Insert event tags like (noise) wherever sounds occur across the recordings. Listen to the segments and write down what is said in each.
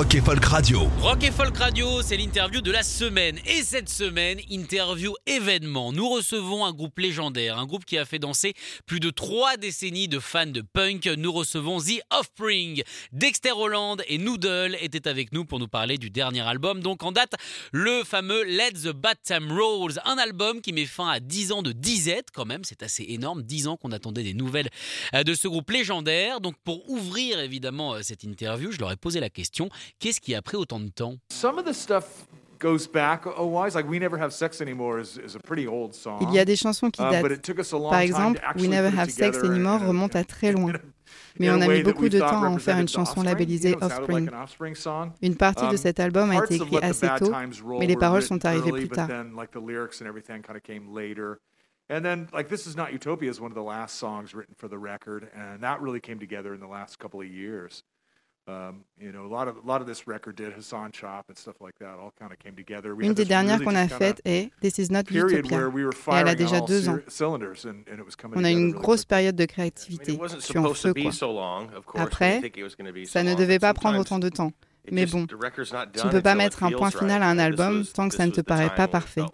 Rock et Folk Radio. Rock et Folk Radio, c'est l'interview de la semaine. Et cette semaine, interview événement. Nous recevons un groupe légendaire, un groupe qui a fait danser plus de trois décennies de fans de punk. Nous recevons The Offspring. Dexter Holland et Noodle étaient avec nous pour nous parler du dernier album. Donc en date, le fameux Let the Bad Time Rolls. Un album qui met fin à 10 ans de disette quand même. C'est assez énorme. 10 ans qu'on attendait des nouvelles euh, de ce groupe légendaire. Donc pour ouvrir évidemment euh, cette interview, je leur ai posé la question Qu'est-ce qui a pris autant de temps? Il y a des chansons qui uh, datent. Par exemple, We Never Have Sex Anymore remonte à très loin. Mais on a mis beaucoup de temps à en faire une chanson labellisée Offspring. Une partie de um, cet album a été écrite assez tôt, mais les paroles sont arrivées plus tard. And then, like, This Is Not Utopia is one of the last songs written for the record, and that really came together in the last couple of years. Une des dernières qu'on a faites est This Is Not Utopia. Et elle a déjà deux ans. On a une grosse période de créativité. Je suis en feu, quoi. Après, ça ne devait pas prendre autant de temps. Mais bon, tu ne peux pas mettre un point final à un album tant que ça ne te paraît pas parfait.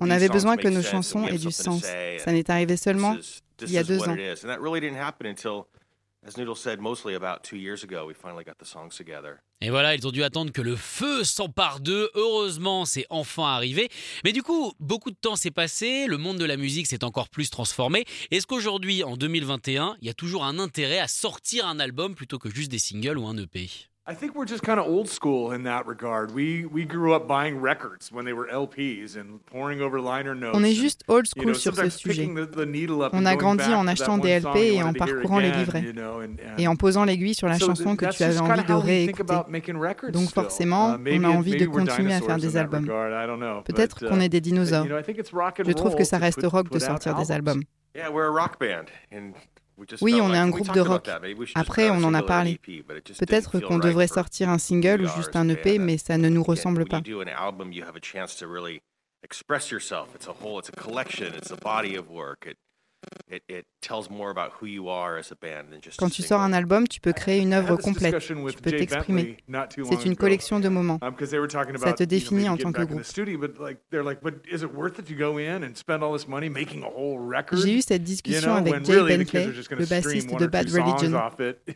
On avait besoin que nos chansons aient du sens. Ça n'est arrivé seulement il y a deux ans. Et voilà, ils ont dû attendre que le feu s'empare d'eux. Heureusement, c'est enfin arrivé. Mais du coup, beaucoup de temps s'est passé, le monde de la musique s'est encore plus transformé. Est-ce qu'aujourd'hui, en 2021, il y a toujours un intérêt à sortir un album plutôt que juste des singles ou un EP I think we're just kind of old school in that regard. We we grew up buying records when they were LPs and poring over liner notes. On est juste old school sur ce sujet. On a grandi en achetant des LP et en parcourant les livrets et en posant l'aiguille sur la chanson que tu avais envie de réécouter. Donc forcément, uh, on a envie de continuer à faire des albums. Peut-être qu'on uh, est des dinosaures. Je trouve que ça reste rock de sortir des albums. Oui, on est un groupe de rock. Après, on en a parlé. Peut-être qu'on devrait sortir un single ou juste un EP, mais ça ne nous ressemble pas. Quand tu sors un album, tu peux créer une œuvre complète. Tu peux t'exprimer. C'est une collection de moments. Um, Ça te définit en tant que groupe. J'ai eu cette discussion avec Jay Bentley, le bassiste de Bad Religion.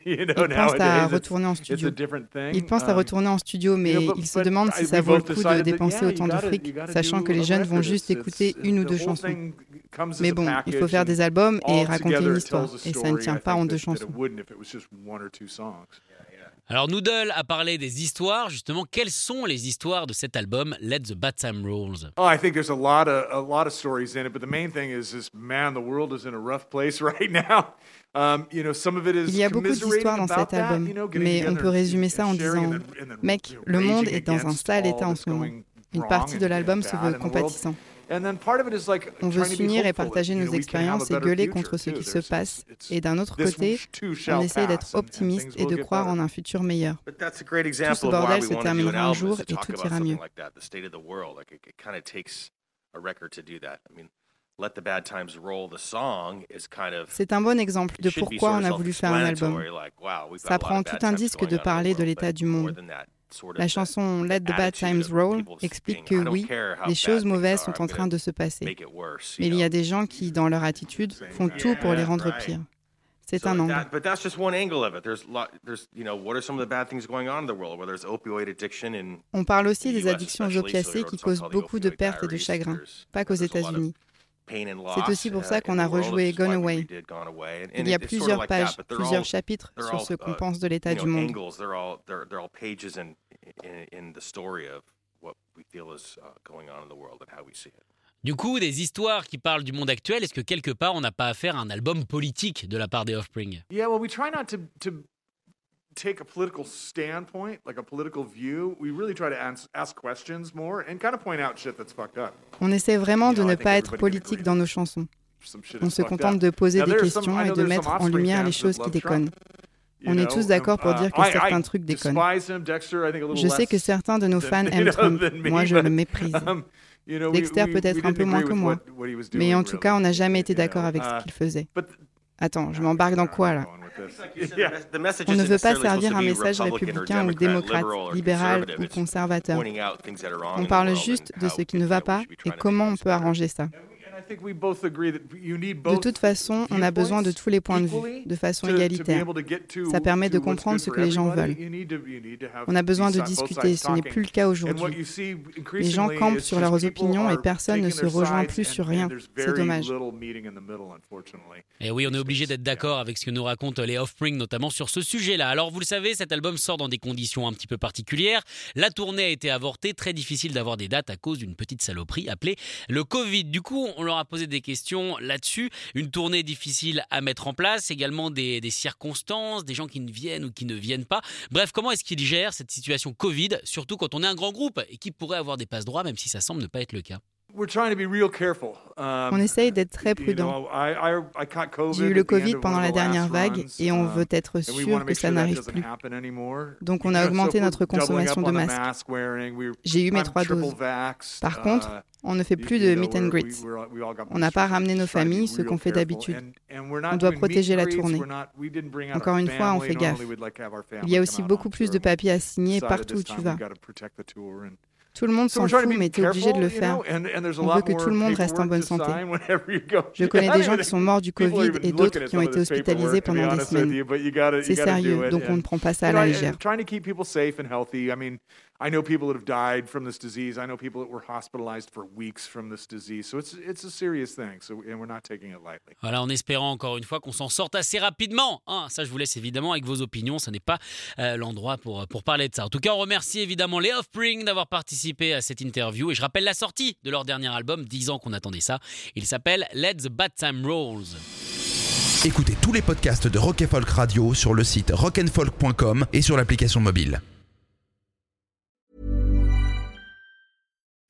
(laughs) Il pense à retourner en studio. Il pense à um, retourner en studio, mais il se demande si ça vaut le coup de dépenser autant de fric, sachant que les jeunes vont juste écouter une ou deux chansons. Mais bon, il faut faire des albums et raconter une histoire. Et ça ne tient pas en deux chansons. Alors Noodle a parlé des histoires, justement, quelles sont les histoires de cet album Let the Bad Time Rolls? Oh, I think there's a lot of a lot of stories in it, but the main thing is is man, the world is in a rough place (laughs) right now. Um, you know, some of it is Il y a beaucoup d'histoires dans cet album, mais on peut résumer ça en disant Mec, le monde est dans un sale état en ce moment. Une partie de l'album se veut compatissant. On veut s'unir et partager nos expériences et gueuler contre ce qui se passe. Et d'un autre côté, on essaie d'être optimiste et de croire en un futur meilleur. Tout ce bordel se terminera un jour et tout ira mieux. C'est un bon exemple de pourquoi on a voulu faire un album. Ça prend tout un disque de parler de l'état du monde. La chanson Let the Bad Times Roll explique que oui, les choses mauvaises sont en train de se passer. Mais il y a des gens qui, dans leur attitude, font tout pour les rendre pires. C'est un angle. On parle aussi des addictions aux opiacés qui causent beaucoup de pertes et de chagrin, pas qu'aux États-Unis. C'est aussi pour ça qu'on a rejoué Gone Away. Il y a plusieurs pages, plusieurs chapitres sur ce qu'on uh, pense de l'état du monde. Du coup, des histoires qui parlent du monde actuel, est-ce que quelque part on n'a pas affaire à un album politique de la part des Offspring? Yeah, well, we try not to, to take a political standpoint, like a political view. We really try to ask questions more and kind of point out shit that's fucked up. On essaie vraiment de ne pas être politique dans nos chansons. On se contente de poser des questions et de mettre en lumière les choses qui déconnent. On est tous d'accord pour uh, dire que certains trucs déconnent. Je sais que certains de nos fans (laughs) aiment Trump. Moi, je le méprise. (laughs) Um, Dexter peut-être un peu moins que moi. Mais en tout cas, on n'a jamais été d'accord avec ce uh, qu'il faisait. Attends, je m'embarque dans quoi là (laughs) On ne veut pas servir un message républicain ou démocrate, libéral ou conservateur. On parle juste de ce qui ne va pas et comment on peut arranger ça. De toute façon, on a besoin de tous les points de vue, de façon égalitaire. Ça permet de comprendre ce que les gens veulent. On a besoin de discuter, ce n'est plus le cas aujourd'hui. Les gens campent sur leurs opinions et personne ne se rejoint plus sur rien. C'est dommage. Et oui, on est obligé d'être d'accord avec ce que nous racontent les Offspring, notamment sur ce sujet-là. Alors vous le savez, cet album sort dans des conditions un petit peu particulières. La tournée a été avortée, très difficile d'avoir des dates à cause d'une petite saloperie appelée le Covid. Du coup, on leur a posé des questions là-dessus. Une tournée difficile à mettre en place, également des, des circonstances, des gens qui ne viennent ou qui ne viennent pas. Bref, comment est-ce qu'ils gèrent cette situation Covid, surtout quand on est un grand groupe et qui pourrait avoir des passes droits, même si ça semble ne pas être le cas on essaye d'être très prudent. J'ai eu le Covid pendant la dernière vague et on veut être sûr que ça n'arrive plus. Donc on a augmenté notre consommation de masques. J'ai eu mes trois doses. Par contre, uh, on ne fait plus de meet and greets. On n'a pas ramené nos familles, ce qu'on fait d'habitude. On doit protéger la tournée. Encore une fois, on fait gaffe. Il y a aussi beaucoup plus de papiers à signer partout où tu vas. Tout le monde s'en fout, mais tu es obligé de le faire. On veut que tout le monde reste en bonne santé. Je connais des gens qui sont morts du Covid et d'autres qui ont été hospitalisés pendant des semaines. C'est sérieux, donc on ne prend pas ça à la légère. I know people that have died from this disease. I know people that were hospitalized for weeks from this disease. So it's it's a serious thing. So and we're not taking it lightly. Voilà, en espérant encore une fois qu'on s'en sorte assez rapidement. Hein, ça, je vous laisse évidemment avec vos opinions. Ce n'est pas euh, l'endroit pour pour parler de ça. En tout cas, on remercie évidemment les Offspring d'avoir participé à cette interview et je rappelle la sortie de leur dernier album. 10 ans qu'on attendait ça. Il s'appelle Let the Bad Time Rolls. Écoutez tous les podcasts de Rock Folk Radio sur le site rockandfolk.com et sur l'application mobile.